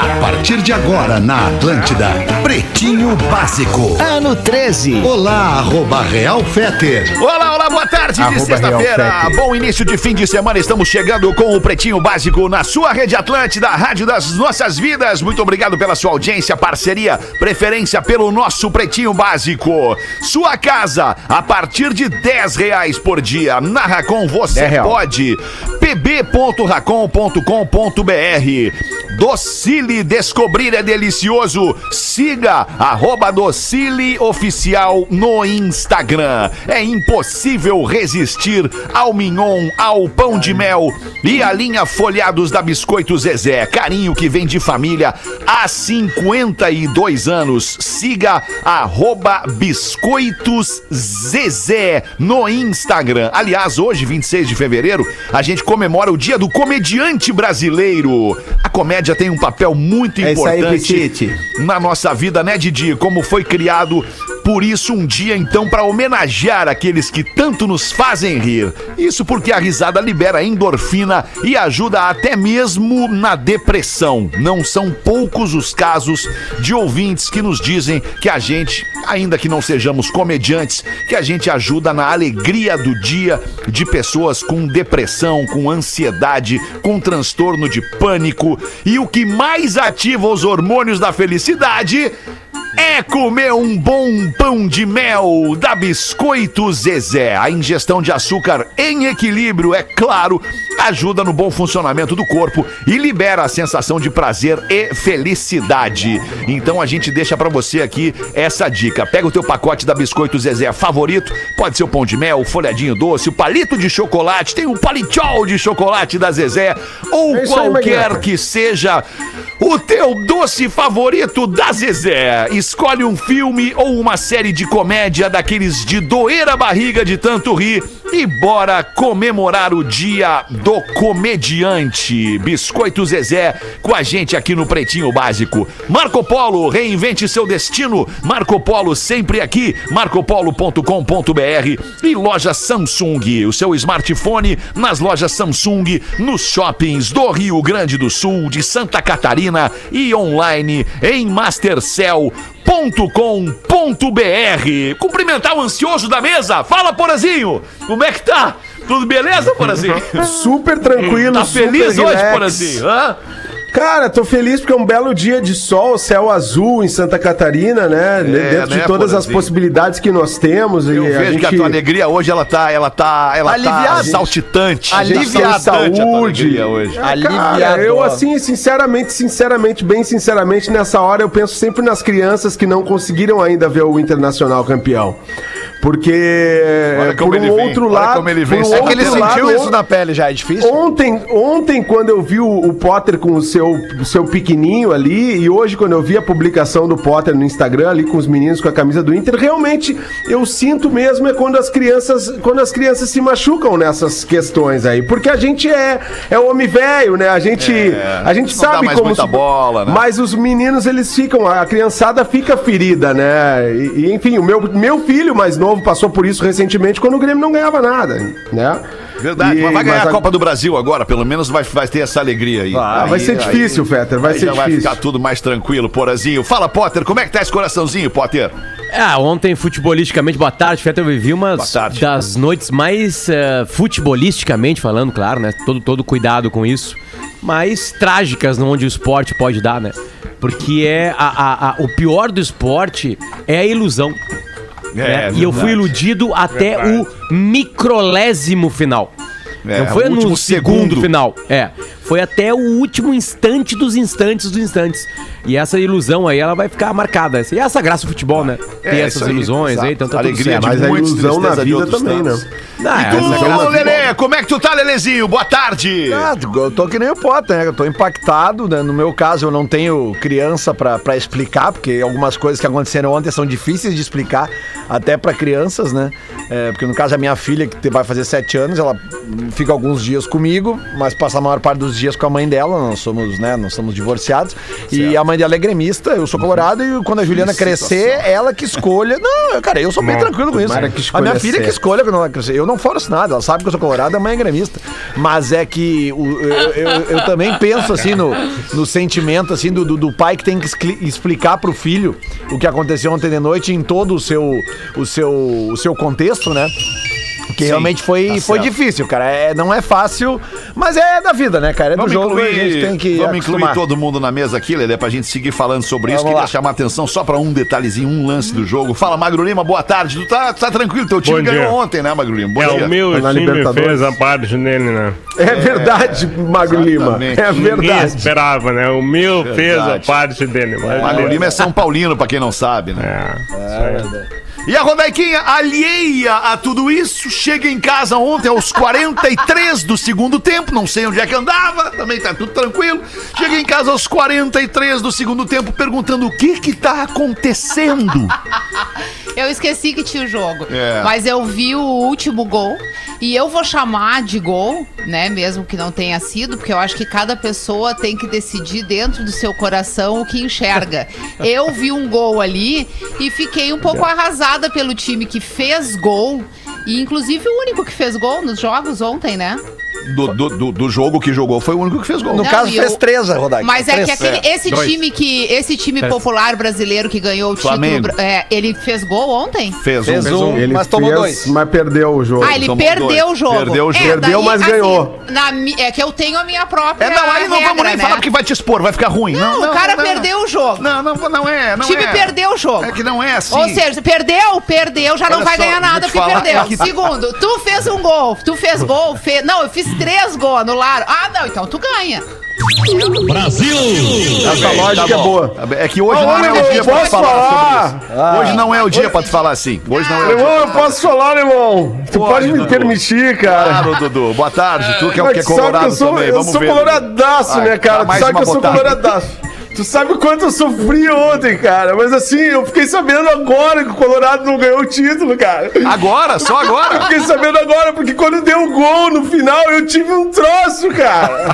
A partir de agora na Atlântida, Pretinho Básico. Ano 13. Olá, arroba Real Feter. Olá, olá, boa tarde de sexta-feira. Bom início de fim de semana. Estamos chegando com o Pretinho Básico na sua rede Atlântida, a rádio das nossas vidas. Muito obrigado pela sua audiência, parceria, preferência pelo nosso Pretinho Básico. Sua casa, a partir de 10 reais por dia. Na Racon você 10 real. pode. pb.racon.com.br Docile Descobrir é delicioso. Siga arroba Docile Oficial no Instagram. É impossível resistir ao mignon, ao pão de mel e a linha folhados da Biscoito Zezé. Carinho que vem de família há 52 anos. Siga arroba Biscoitos Zezé no Instagram. Aliás, hoje, 26 de fevereiro, a gente comemora o dia do comediante brasileiro. A comédia tem um papel muito É aí, importante Petite. na nossa vida, né, Didi? Como foi criado por isso um dia, então, para homenagear aqueles que tanto nos fazem rir. Isso porque a risada libera endorfina e ajuda até mesmo na depressão. Não são poucos os casos de ouvintes que nos dizem que a gente, ainda que não sejamos comediantes, que a gente ajuda na alegria do dia de pessoas com depressão, com ansiedade, com transtorno de pânico. E o que mais ativa os hormônios da felicidade é comer um bom pão de mel da Biscoito Zezé. A ingestão de açúcar em equilíbrio, é claro, ajuda no bom funcionamento do corpo e libera a sensação de prazer e felicidade. Então a gente deixa pra você aqui essa dica. Pega o teu pacote da Biscoito Zezé favorito, pode ser o pão de mel, o folhadinho doce, o palito de chocolate, tem o palichol de chocolate da Zezé ou É aí, qualquer Magnata. que seja o teu doce favorito da Zezé. Escolhe um filme ou uma série de comédia daqueles de doer a barriga de tanto rir e bora comemorar o dia do comediante. Biscoito Zezé com a gente aqui no Pretinho Básico. Marco Polo, reinvente seu destino. Marco Polo sempre aqui. marcopolo.com.br e loja Samsung. O seu smartphone nas lojas Samsung, nos shoppings do Rio Grande do Sul, de Santa Catarina e online em mastercell.com.br. Cumprimentar o ansioso da mesa. Fala, Porazinho. Como é que tá? Tudo beleza, Porazinho? Super tranquilo, Tá super feliz hoje, relax. Porazinho? Hã? Cara, tô feliz porque é um belo dia de sol, céu azul em Santa Catarina, né? Dentro né, de todas as possibilidades que nós temos. Eu e a vejo gente, que a tua alegria hoje ela tá, ela tá, ela tá Aliviada. tem Saltitante a tua saúde. hoje. Ah, Cara, eu assim, sinceramente, sinceramente, bem sinceramente, nessa hora eu penso sempre nas crianças que não conseguiram ainda ver o Internacional campeão. Porque como por um vem, outro olha lado, como ele vem. por um É É que ele sentiu lado, isso na pele já, é difícil. Ontem, ontem, quando eu vi o, o Potter com o seu, seu pequenininho ali, e hoje, quando eu vi a publicação do Potter no Instagram ali com os meninos com a camisa do Inter, realmente eu sinto mesmo é quando as crianças, quando as crianças se machucam nessas questões aí. Porque a gente é, é homem velho, né? A gente, a gente sabe como. muita bola, né? Mas os meninos, eles ficam, a criançada fica ferida, né? E, e, enfim, o meu, meu filho mais novo passou por isso recentemente quando o Grêmio não ganhava nada, né? Verdade, E- mas vai ganhar mas a a- Copa do Brasil agora, pelo menos vai, vai ter essa alegria aí. Ah, vai Aí- ser difícil, aí- Fetter, vai aí ser já vai difícil. ficar tudo mais tranquilo, Porazinho. Fala, Potter, como é que tá esse coraçãozinho, Potter? Ah, ontem, futebolisticamente, boa tarde, Fetter. Eu vivi uma das noites mais eh, futebolisticamente falando, claro, né? Todo, todo cuidado com isso. Mais trágicas onde o esporte pode dar, né? Porque é a, a- a- o pior do esporte é a ilusão. Né? e eu fui iludido até o microlésimo final. É, Não foi no segundo, segundo. final. É. Foi até o último instante dos instantes dos instantes. E essa ilusão aí, ela vai ficar marcada. E essa graça do futebol, né? É, Ter isso essas aí, ilusões exato. aí, então tá tudo Alegria certo. de Mas a ilusão na vida também, tantos. né? Ah, E tu, Lelê, como é que tu tá, Lelezinho? Boa tarde. Ah, eu tô que nem o Potter, né? Eu tô impactado, né? No meu caso, eu não tenho criança pra, pra explicar, porque algumas coisas que aconteceram ontem são difíceis de explicar, até pra crianças, né? É, porque no caso, a minha filha, que vai fazer sete anos, ela fica alguns dias comigo, mas passa a maior parte dos dias com a mãe dela, nós somos, né, nós somos divorciados. E a mãe dela é gremista, eu sou colorado, e quando a Juliana crescer, ela que escolha. Não, cara, eu sou bem tranquilo com isso. que a minha filha que escolha quando ela crescer. Eu não forço nada, ela sabe que eu sou colorado, a mãe é gremista. Mas é que o- eu, eu- eu também penso assim no, no sentimento assim do, do, do pai que tem que explicar pro filho o que aconteceu ontem de noite em todo o seu, o seu, o seu contexto, né? Que realmente foi, tá foi certo. difícil, cara. É, não é fácil, mas é da vida, né, cara? É do Vamos jogo incluir, a gente tem que vamos acostumar. incluir todo mundo na mesa aqui, Lelê, pra gente seguir falando sobre isso. Vamos Queria lá. chamar atenção só pra um detalhezinho, um lance do jogo. Fala, Magro Lima, boa tarde. Tu tá, tá tranquilo, teu time Bom ganhou dia. ontem, né, Magro Lima? Bom É, dia. o meu Tá na time Libertadores. fez a parte dele, né? É verdade, Magro Lima. É Ninguém verdade. esperava, né? O meu fez a Verdade. parte dele. Mas Magro. Lima é São Paulino, pra quem não sabe, né? É, isso aí. E a Rodaiquinha, alheia a tudo isso, chega em casa ontem aos 43 do segundo tempo, não sei onde é que andava, também tá tudo tranquilo. Chega em casa aos 43 do segundo tempo perguntando o que que tá acontecendo. Eu esqueci que tinha o jogo. É. Mas eu vi o último gol. E eu vou chamar de gol, né? Mesmo que não tenha sido, porque eu acho que cada pessoa tem que decidir dentro do seu coração o que enxerga. Eu vi um gol ali e fiquei um pouco arrasada pelo time que fez gol. E inclusive o único que fez gol nos jogos ontem, né? Do, do, do- do jogo que jogou, foi o único que fez gol. No Não, caso, fez eu- três, a Rodaica. Mas é Três. que aquele, esse dois. time que. Esse time popular brasileiro que ganhou o Flamengo. título. é, ele fez gol ontem? Fez, Fez um. um. Ele Mas tomou fez, dois. mas perdeu o jogo. Ah, ele tomou perdeu dois. o jogo. Perdeu o jogo. É, Perdeu, daí, mas assim, ganhou. na é que eu tenho a minha própria. É, não, aí não vamos regra, nem né? falar porque vai te expor, vai ficar ruim. Não, Não, o cara não. perdeu o jogo. Não, não, não é, o não time é. perdeu o jogo. É que não é assim. Ou seja, perdeu, perdeu, já não vai só, ganhar nada porque perdeu. é que- Segundo, tu fez um gol, tu fez gol, fe... não, eu fiz três gols, anularam. Ah, não, então tu ganha. Essa lógica é boa. É que hoje não é o dia pra falar, falar? sobre isso. Hoje não é o dia pra tu falar assim. Hoje não é o dia. Alemão, eu posso falar, alemão? Tu Pode, pode me permitir, cara. Claro, Dudu. Boa tarde. Tu que é, o que é colorado eu sou, também. eu Vamos sou ver. coloradaço, né, cara? Tu mais sabe que uma eu sou coloradaço. Tu sabe o quanto eu sofri ontem, cara. Mas assim, eu fiquei sabendo agora que o Colorado não ganhou o título, cara. Agora, só Eu agora. fiquei sabendo agora, porque quando deu o gol no final, eu tive um troço, cara.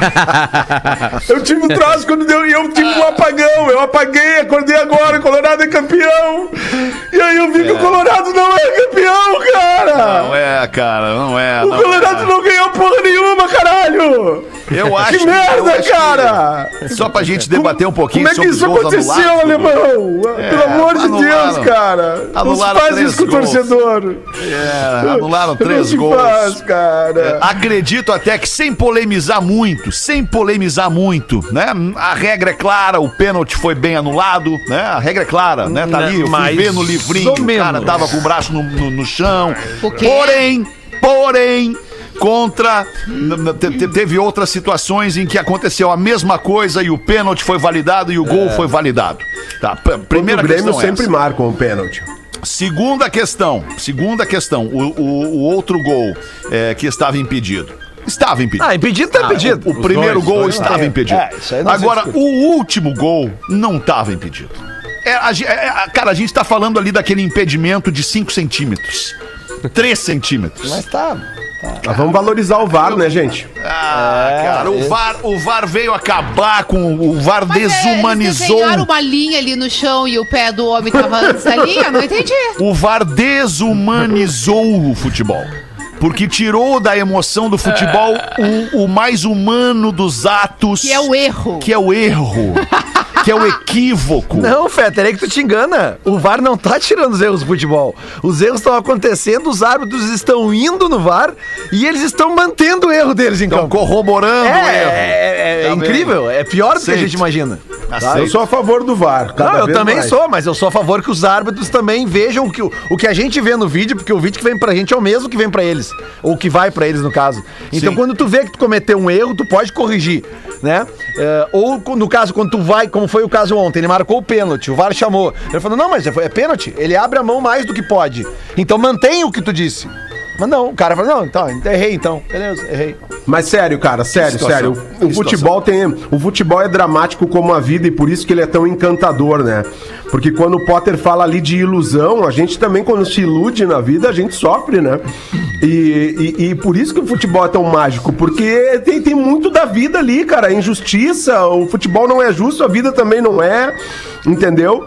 Eu tive um troço quando deu. E eu tive um apagão. Eu apaguei, acordei agora. O Colorado é campeão. E aí eu vi que o Colorado não é campeão, cara. Não é, cara, não é. O não Colorado é. não ganhou porra nenhuma, caralho! Eu acho Que eu merda, que- cara! Só pra gente debater um pouquinho Como é que isso aconteceu, anulados, alemão? Pelo amor de. Deus, cara! Não se Anularam faz três isso com o gols. torcedor! É, anularam três gols. faz, cara! Acredito até que sem polemizar muito, sem polemizar muito, né? A regra é clara, o pênalti foi bem anulado, né? A regra é clara, né? Tá ali, eu fui ver no livrinho, o cara tava com o braço no, no- no chão. Porém, porém, contra. Teve outras situações em que aconteceu a mesma coisa e o pênalti foi validado e o gol foi validado. Tá, primeira o Grêmio questão é sempre essa. marca um pênalti. Segunda questão, segunda questão, o, o- o outro gol é, que estava impedido. Estava impedido. Ah, impedido tá impedido. O, o primeiro dois, gol dois estava não. impedido. É, isso aí não se Agora, o último gol não estava impedido. É, a é, é, cara, a gente tá falando ali daquele impedimento de 5 centímetros. 3 centímetros. Mas tá. Mas vamos valorizar o VAR, né, gente? Ah, É, cara, o VAR, o VAR veio acabar com. O VAR Mas, é, Eles desumanizou. desenharam uma linha ali no chão e o pé do homem tava antes da linha? Não entendi. O VAR desumanizou o futebol. Porque tirou da emoção do futebol o, o mais humano dos atos. Que é o erro. Que é o erro. que é o equívoco. Não, Fetter, é que tu te engana. O VAR não tá tirando os erros do futebol. Os erros estão acontecendo, os árbitros estão indo no VAR e eles estão mantendo o erro deles em Estão campo. corroborando É, o erro. é, é Tá incrível. É pior do que a Aceito. gente imagina. Tá? Eu sou a favor do VAR. cada Não, eu vez também mais. sou, mas eu sou a favor que os árbitros também vejam que o, o que a gente vê no vídeo, porque o vídeo que vem pra gente é o mesmo que vem pra eles, ou que vai pra eles no caso. Então Sim. quando tu vê que tu cometeu um erro, tu pode corrigir, né? É, ou no caso quando tu vai, como foi o caso ontem, ele marcou o pênalti, o VAR chamou. Ele falou: "Não, mas é é pênalti, ele abre a mão mais do que pode". Então mantém o que tu disse. Mas não, o cara fala, não, então, errei então. Beleza, errei. Mas sério, cara, sério, sério. O, futebol tem. O futebol é dramático como a vida e por isso que ele é tão encantador, né? Porque quando o Potter fala ali de ilusão, a gente também, quando se ilude na vida, a gente sofre, né? E, e, e por isso que o futebol é tão mágico, porque tem, tem muito da vida ali, cara. Injustiça, o futebol não é justo, a vida também não é, entendeu?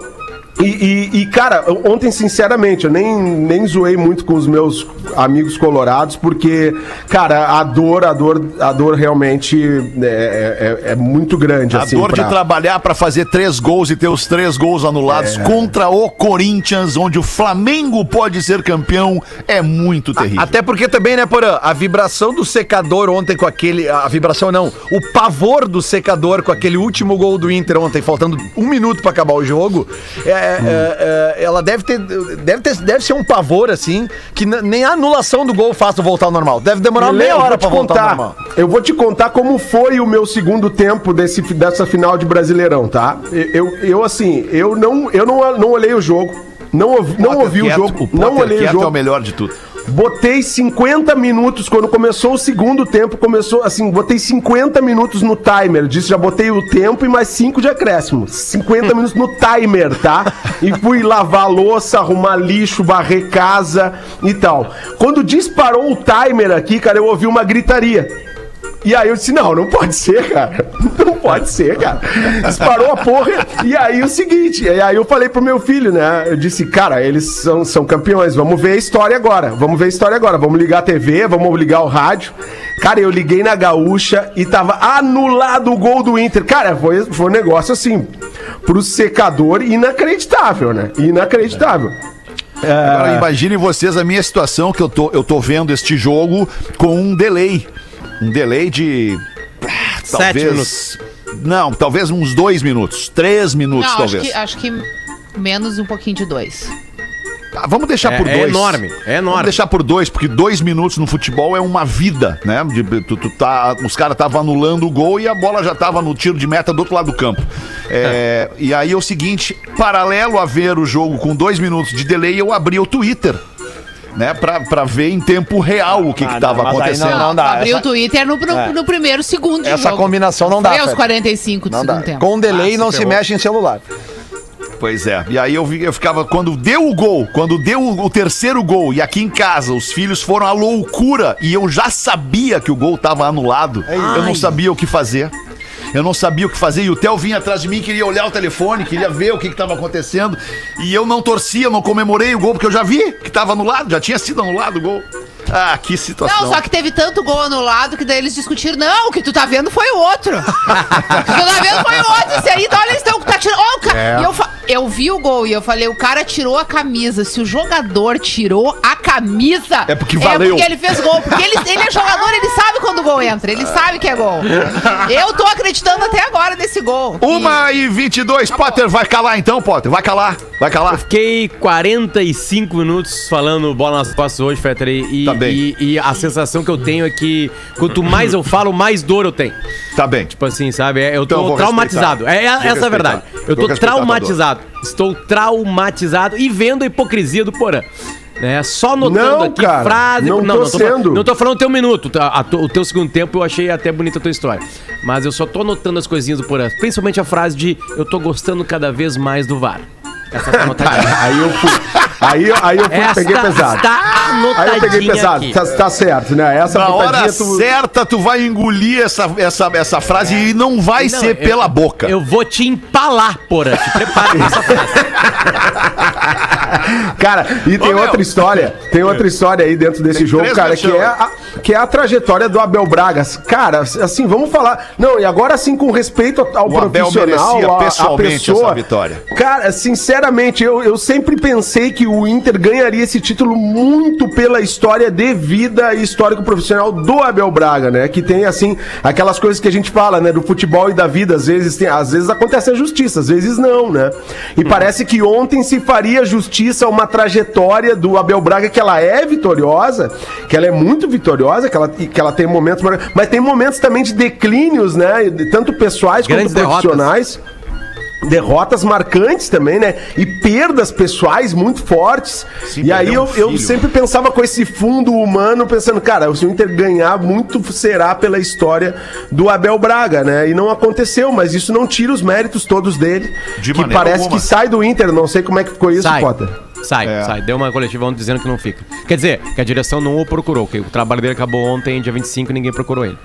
E, e- e, cara, ontem, sinceramente, eu nem, nem zoei muito com os meus amigos colorados, porque, cara, a dor, a dor, a dor realmente é, é- é muito grande. A assim, dor pra- de trabalhar pra fazer três gols e ter os três gols anulados É. contra o Corinthians, onde o Flamengo pode ser campeão, é muito terrível. Até porque também, né, Porã, a vibração do secador ontem com aquele. A vibração não, o pavor do secador com aquele último gol do Inter ontem, faltando um minuto pra acabar o jogo, é, é, é, ela deve ter, deve ter. Deve ser um pavor, assim, que nem a anulação do gol faz tu voltar ao normal. Deve demorar meia hora pra voltar ao contar. normal. Eu vou te contar como foi o meu segundo tempo desse, dessa final de Brasileirão, tá? Eu, eu assim, eu não, eu não, não olhei o jogo. Não, ouvi- não Potter ouvi o jogo, o não olhei o jogo. é o melhor de tudo. Botei 50 minutos, quando começou o segundo tempo, começou assim, botei 50 minutos no timer. Disse, já botei o tempo e mais 5 de acréscimo. 50 minutos no timer, tá? E fui lavar louça, arrumar lixo, varrer casa e tal. Quando disparou o timer aqui, cara, eu ouvi uma gritaria. E aí eu disse, não, não pode ser, cara. Não pode ser, cara. Disparou a porra. E aí o seguinte, e aí eu falei pro meu filho, né? Eu disse, cara, eles são, são campeões, vamos ver a história agora. Vamos ver a história agora. Vamos ligar a TV, vamos ligar o rádio. Cara, eu liguei na gaúcha e tava anulado o gol do Inter. Cara, foi, foi um negócio assim, pro secador, inacreditável, né? Inacreditável. Agora imaginem vocês a minha situação que eu tô, eu tô vendo este jogo com um delay. Um delay de. ah, Sete Talvez. Não, talvez uns dois minutos. Três minutos, Não, acho talvez. que, acho que menos um pouquinho de dois. Ah, vamos deixar É- por é dois. enorme, é enorme. Vamos deixar por dois, porque dois minutos no futebol é uma vida, né? De- tu- tu tá- os caras estavam anulando o gol e a bola já estava no tiro de meta do outro lado do campo. É, E aí é o seguinte, paralelo a ver o jogo com dois minutos de delay, eu abri o Twitter. Né, pra, pra ver em tempo real o que, que tava aí acontecendo. Não dá, Abri essa- o Twitter no, no, É. no primeiro segundo de Essa jogo. combinação não dá, Foi aos Fred. 45 do Não segundo dá. tempo. Com delay Ah, não se se mexe em celular. Pois é. E aí eu, vi, eu ficava. Quando deu o gol, quando deu o, o terceiro gol, e aqui em casa os filhos foram à loucura, e eu já sabia que o gol tava anulado, eu não sabia o que fazer. Eu não sabia o que fazer. E o Theo vinha atrás de mim, queria olhar o telefone, queria ver o que estava acontecendo. E eu não torcia, não comemorei o gol, porque eu já vi que estava anulado, já tinha sido anulado o gol. Ah, que situação. Não, só que teve tanto gol anulado que daí eles discutiram. Não, o que tu tá vendo foi o outro. o que tu tá vendo foi o outro. Esse aí, olha, eles estão tá tirando. Ó, o ca... É. E eu, fa- eu vi o gol e eu falei, o cara tirou a camisa. Se o jogador tirou a camisa. É porque valeu. É porque ele fez gol. Porque ele, ele é jogador, ele sabe quando o gol entra. Ele sabe que é gol. Eu tô acreditando até agora nesse gol. Uma e 22, Potter, vai calar então, Potter, vai calar, vai calar. Fiquei 45 minutos falando bola nas costas hoje, Fetter, e, Tá e, e a sensação que eu tenho é que quanto mais eu falo, mais dor eu tenho. Tá bem. Tipo assim, sabe? É, Eu Então tô eu vou traumatizado. respeitar. É, é- essa é a verdade. Eu Vou tô a traumatizado. Estou traumatizado e vendo a hipocrisia do Porã. Né? Só notando Não, aqui cara, frase. não tô não, tô, sendo. falando- não tô falando o teu minuto. tá? A tu- o teu segundo tempo eu achei até bonita a tua história. Mas eu só tô notando as coisinhas do Porã. Principalmente a frase de eu tô gostando cada vez mais do VAR. Essa tá. Aí eu fui. Aí, aí eu fui, Esta peguei pesado. está Aí eu peguei pesado. Tá, tá certo, né? Essa Na hora tu- certa, tu vai engolir essa, essa, essa frase e não vai Não, ser eu- pela boca. Eu vou te empalar, Porã. Te prepara pra essa frase. Cara, e tem Ô, meu. outra história, tem outra história aí dentro desse Tem jogo, cara, que é, a, que é a trajetória do Abel Braga. Cara, assim, vamos falar. Não, e agora assim, com respeito ao, ao O Abel profissional, merecia a- a, pessoalmente pessoa. essa vitória. Cara, sinceramente, eu, eu sempre pensei que o Inter ganharia esse título muito pela história de vida e histórico profissional do Abel Braga, né? Que tem, assim, aquelas coisas que a gente fala, né? Do futebol e da vida. Às vezes, tem, às vezes acontece a justiça, às vezes não, né? E parece que ontem se faria justiça a uma trajetória do Abel Braga que ela é vitoriosa, que ela é muito vitoriosa, que ela, que ela tem momentos, mas tem momentos também de declínios, né? Tanto pessoais Grandes quanto profissionais. derrotas marcantes também, né? E perdas pessoais muito fortes. Sim, e aí eu, um eu filho. sempre pensava com esse fundo humano, pensando, cara, se o Inter ganhar, muito será pela história do Abel Braga, né? E não aconteceu, mas isso não tira os méritos todos dele. De que parece alguma. que sai do Inter, não sei como é que ficou isso, Sai. Potter. Sai, É. sai. Deu uma coletiva ontem dizendo que não fica. Quer dizer, que a direção não o procurou, que o trabalho dele acabou ontem, dia 25, e ninguém procurou ele.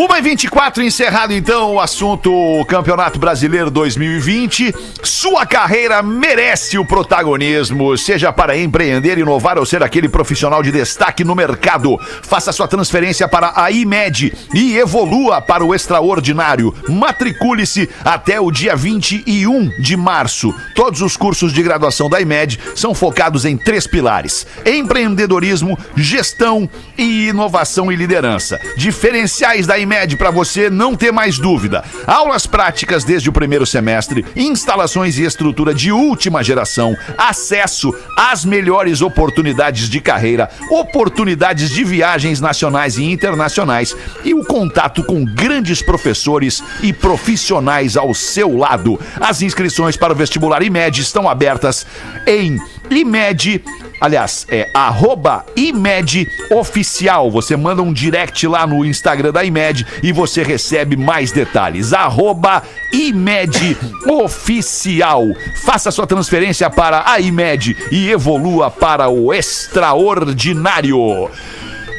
1 e 24 encerrado então o assunto Campeonato Brasileiro 2020. Sua carreira merece o protagonismo, seja para empreender, inovar ou ser aquele profissional de destaque no mercado. Faça sua transferência para a IMED e evolua para o extraordinário. Matricule-se até o dia 21 de março. Todos os cursos de graduação da IMED são focados em três pilares: empreendedorismo, gestão e inovação e liderança. Diferenciais da IMED para você não ter mais dúvida. Aulas práticas desde o primeiro semestre, instalações e estrutura de última geração, acesso às melhores oportunidades de carreira, oportunidades de viagens nacionais e internacionais e o contato com grandes professores e profissionais ao seu lado. As inscrições para o vestibular IMED estão abertas em IMED Aliás, é arroba IMED Oficial. Você manda um direct lá no Instagram da IMED e você recebe mais detalhes. Arroba IMED Oficial. Faça sua transferência para a IMED e evolua para o extraordinário.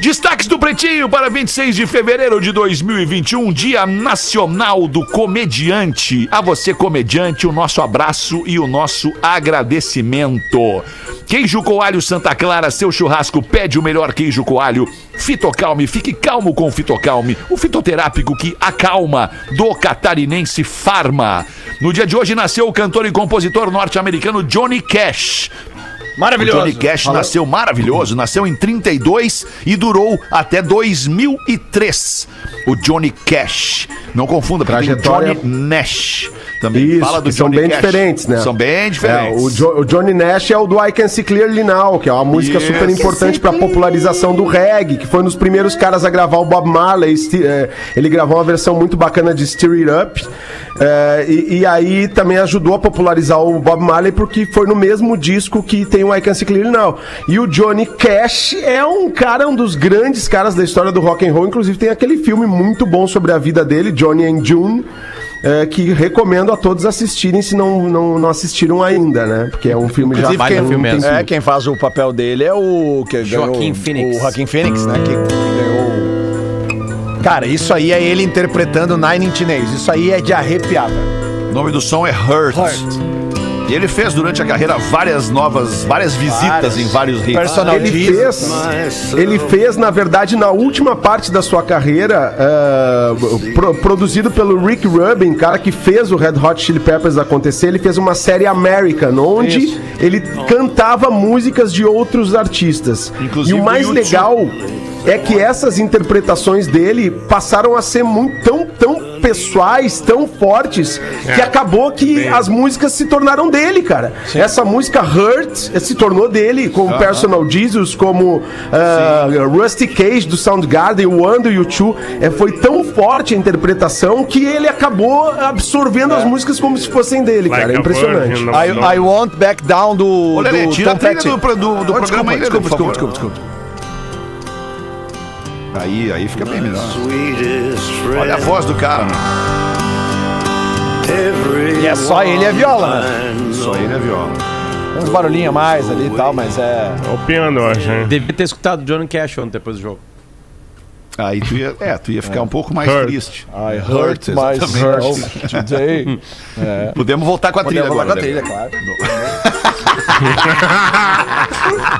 Destaques do Pretinho para 26 de fevereiro de 2021, Dia Nacional do Comediante. A você, comediante, o nosso abraço e o nosso agradecimento. Queijo Coalho Santa Clara, seu churrasco pede o melhor queijo coalho. Fitocalme, fique calmo com o Fitocalme, o fitoterápico que acalma do catarinense Farma. No dia de hoje nasceu o cantor e compositor norte-americano Johnny Cash. Maravilhoso. O Johnny Cash nasceu maravilhoso, nasceu em 32 e durou até 2003. O Johnny Cash. Não confunda, porque Trajetória- tem Johnny Nash. Também Isso, fala do que são Johnny bem Cash. diferentes, né? São bem É, diferentes. o, Jo- o Johnny Nash é o do I Can See Clearly Now, que é uma música Yes. super importante para a popularização do reggae, que foi um dos primeiros caras a gravar o Bob Marley. É, ele gravou uma versão muito bacana de Stir It Up. é, e, e aí também ajudou a popularizar o Bob Marley, porque foi no mesmo disco que tem I Can See Clearly Now. E o Johnny Cash é um cara, um dos grandes caras da história do rock and roll. Inclusive tem aquele filme muito bom sobre a vida dele, Johnny and June é, que recomendo a todos assistirem se não, não, não assistiram ainda, né? Porque é um filme já... Inclusive, Baita quem, filme mesmo. é, quem faz o papel dele é o que Joaquim ganhou, Phoenix. O Joaquim Phoenix, né? Que, que ganhou. Cara, isso aí é ele interpretando Nine Inch Nails. Isso aí é de arrepiar, velho. O nome do som é Hurt. E ele fez durante a carreira várias novas, várias visitas Várias. em vários hits. Personal Ele Jesus. fez, ele fez, na verdade, na última parte da sua carreira, é, pro- produzido pelo Rick Rubin, cara que fez o Red Hot Chili Peppers acontecer, ele fez uma série American, onde ele cantava músicas de outros artistas. Inclusive e o mais legal é que essas interpretações dele passaram a ser muito tão, tão pessoais, tão fortes, que acabou que as músicas se tornaram dele, cara. Essa música Hurt se tornou dele, como Personal Jesus, como ah, Rusty Cage do Soundgarden, o One do U2. É, foi tão forte a interpretação que ele acabou absorvendo as músicas como se fossem dele, Like cara. É a impressionante. virgin, não- I, I Want Back Down do, Lelê, do tira a Tom trilha Petty. do, do, do Oh, programa aí, desculpa, por favor. desculpa, desculpa, desculpa. Aí, aí fica bem melhor. Olha a voz do cara. né? E é só ele e a viola, né? Só ele é viola. Tem uns barulhinhos a mais ali e tal, mas é... É o piano, eu acho, hein? Devia ter escutado Johnny Cash ontem depois do jogo. Aí tu ia, é, tu ia ficar um pouco mais Hurt. triste. I hurt myself today. É. Podemos voltar com a trilha Podemos agora. voltar com a Lelê. trilha, claro.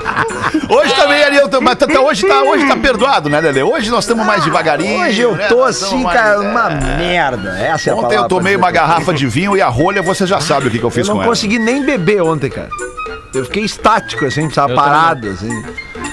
Hoje também, Ariel, mas tá, tá- hoje, tá, hoje tá perdoado, né, Lelê? Hoje nós estamos mais devagarinho. Hoje eu né? tô Nós assim, cara, é. uma merda. Essa é a Ontem palavra eu tomei uma garrafa de vinho e a rolha, você já sabe o que, que eu fiz Eu com não ela. consegui nem beber ontem, cara. Eu fiquei estático, assim, tava Eu parado, assim.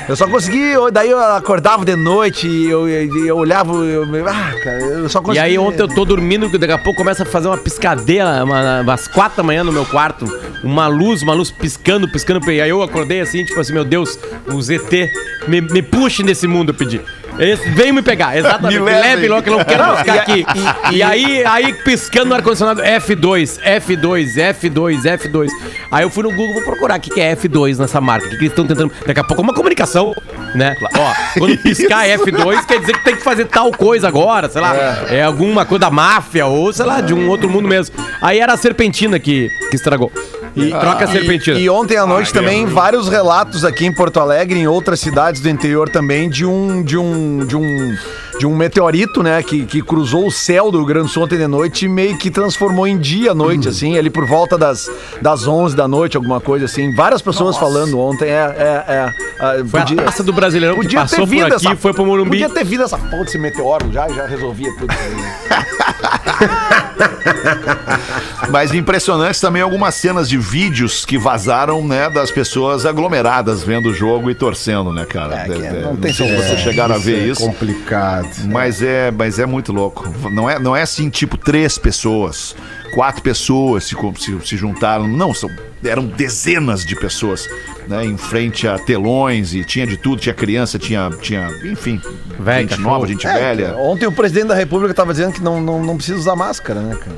Eu só consegui, daí eu acordava de noite e eu, eu, eu olhava, eu, ah, cara, eu só E consegui. aí ontem eu tô dormindo, daqui a pouco começa a fazer uma piscadeira, uma, umas quatro da manhã no meu quarto, uma luz, uma luz piscando, piscando, e aí eu acordei assim, tipo assim, meu Deus, o ZT, me, me puxe nesse mundo, eu pedi. Esse, vem me pegar, exatamente. Me leve. logo que eu não quero ficar aqui. E, aí, aí piscando no ar-condicionado, F2, F2, F2, F2. Aí eu fui no Google, vou procurar o que que é F2 nessa marca. O que, que eles estão tentando. Daqui a pouco é uma comunicação, né? Ó, quando piscar F2, quer dizer que tem que fazer tal coisa agora, sei lá. É, alguma coisa da máfia ou, sei lá, de um outro mundo mesmo. Aí era a serpentina que, que estragou. E troca a serpentina. E ontem à noite também vários relatos aqui em Porto Alegre, em outras cidades do interior também, de um de um de um de um meteorito, né, que, que cruzou o céu do Rio Grande do Sul ontem de noite e meio que transformou em dia à noite, assim, ali por volta das, das 11 da noite, alguma coisa assim. Várias pessoas falando ontem, é, é, é, é, Foi a taça do Brasileirão que podia passou ter vindo por aqui essa, e foi pro Morumbi. Podia ter vindo essa porra desse meteoro já, já resolvia tudo. Mas impressionantes também algumas cenas de vídeos que vazaram, né, das pessoas aglomeradas vendo o jogo e torcendo, né, cara? que É, é, não tem sei se vocês chegaram a ver isso. complicado. Mas é, mas é muito louco. Não é, não é assim, tipo, três pessoas, quatro pessoas se, se, se juntaram. Não, são, eram dezenas de pessoas, né? Em frente a telões e tinha de tudo. Tinha criança, tinha, tinha enfim, Velho, gente cachorro. nova, gente velha. Ontem o presidente da República estava dizendo que não, não, não precisa usar máscara, né, cara?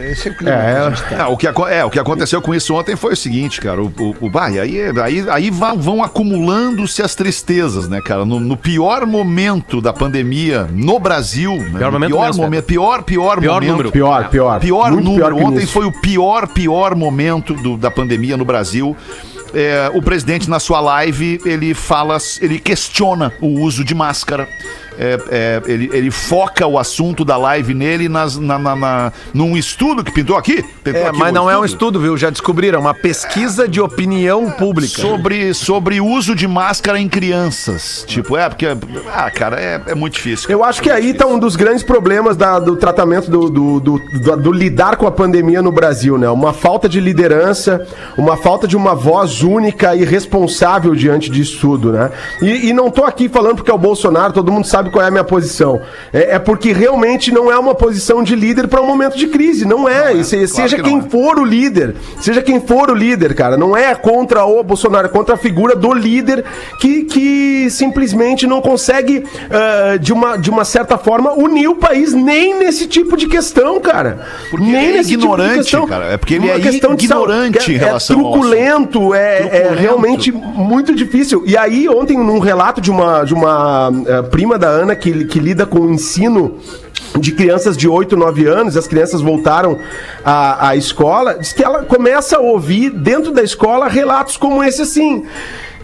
É, esse é o clima É, que a gente tá. Ah, o, que, é, o que aconteceu com isso ontem foi o seguinte, cara. O, o, o- bah, aí, aí, aí vão, vão acumulando-se as tristezas, né, cara? No, no pior momento da pandemia no Brasil, né, Pior no momento pior mesmo, momento, pior, pior, Pior momento. número. Pior, pior. Pior Muito número. Ontem foi o pior, pior momento do- da pandemia no Brasil. É, o presidente, na sua live, ele fala, ele questiona o uso de máscara. É, é, ele, ele foca o assunto da live nele nas, na, na- na- num estudo que pintou aqui. Pintou É, aqui mas o não é um estudo, viu? Já descobriram. Uma pesquisa de opinião pública. Sobre, sobre uso de máscara em crianças. Tipo, é, porque. Ah, cara, é, é muito difícil. Eu acho que aí tá um dos grandes problemas da- do tratamento do, do, do- do- do lidar com a pandemia no Brasil, né? Uma falta de liderança, uma falta de uma voz única e responsável diante disso tudo, né? E, e não tô aqui falando porque é o Bolsonaro, todo mundo sabe qual é a minha posição. É, é porque realmente não é uma posição de líder para um momento de crise, não é. E se- seja que quem não é. for o líder, seja quem for o líder, cara, não é contra o Bolsonaro, é contra a figura do líder que, que simplesmente não consegue, ah, de, uma, de uma certa forma, unir o país nem nesse tipo de questão, cara. Porque nem ele é tipo ignorante, questão. cara. É porque ele Uma é ignorante em é, relação é ao truculento, é, é Truculento. realmente muito difícil. E aí, ontem, num relato de uma, de uma eh, prima da Ana que, que lida com o ensino de crianças de 8, 9 anos, as crianças voltaram à, à escola, diz que ela começa a ouvir dentro da escola relatos como esse assim.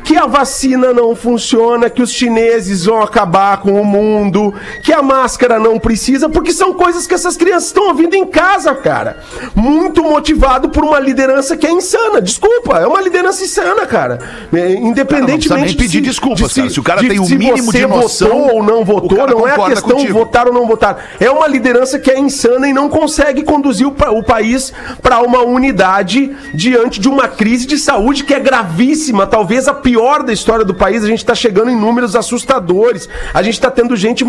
Que a vacina não funciona, que os chineses vão acabar com o mundo, que a máscara não precisa, porque são coisas que essas crianças estão ouvindo em casa, cara. Muito motivado por uma liderança que é insana. Desculpa, é uma liderança insana, cara. É, Independentemente Cara, não nem de pedir se- desculpas, de se- cara. Se o cara de tem o se mínimo você de noção, votou ou não votou, não é a questão contigo. votar ou não votar. É uma liderança que é insana e não consegue conduzir o, o país para uma unidade diante de uma crise de saúde que é gravíssima, talvez a pior da história do país. A gente está chegando em números assustadores. A gente está tendo gente,